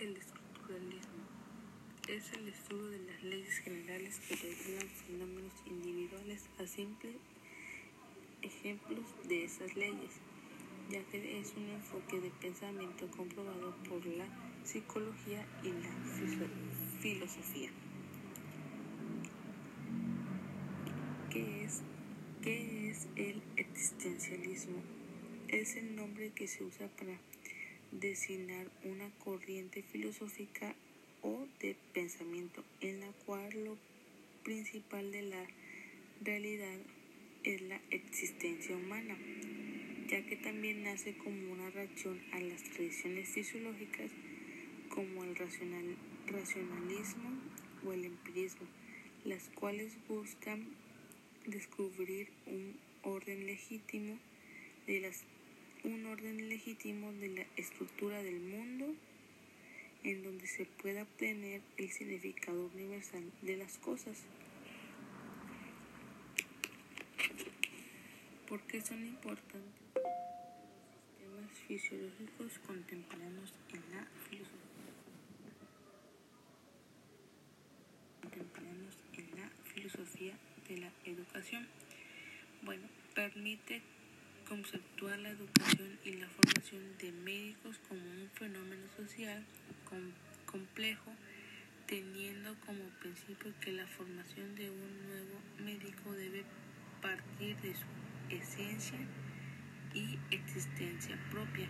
el estructuralismo? Es el estudio de las leyes generales que regulan fenómenos individuales a simples ejemplos de esas leyes, ya que es un enfoque de pensamiento comprobado por la psicología y la filosofía. ¿Qué es, ¿Qué es el existencialismo? Es el nombre que se usa para designar una corriente filosófica o de pensamiento en la cual lo principal de la realidad es la existencia humana, ya que también nace como una reacción a las tradiciones fisiológicas como el racional, racionalismo o el empirismo, las cuales buscan descubrir un orden legítimo de las un orden legítimo de la estructura del mundo en donde se pueda obtener el significado universal de las cosas. ¿Por qué son importantes los sistemas fisiológicos contemplados en la filosofía? En la filosofía de la educación. Bueno, permite conceptuar la educación y la formación de médicos como un fenómeno social com complejo, teniendo como principio que la formación de un nuevo médico debe partir de su esencia y existencia propia.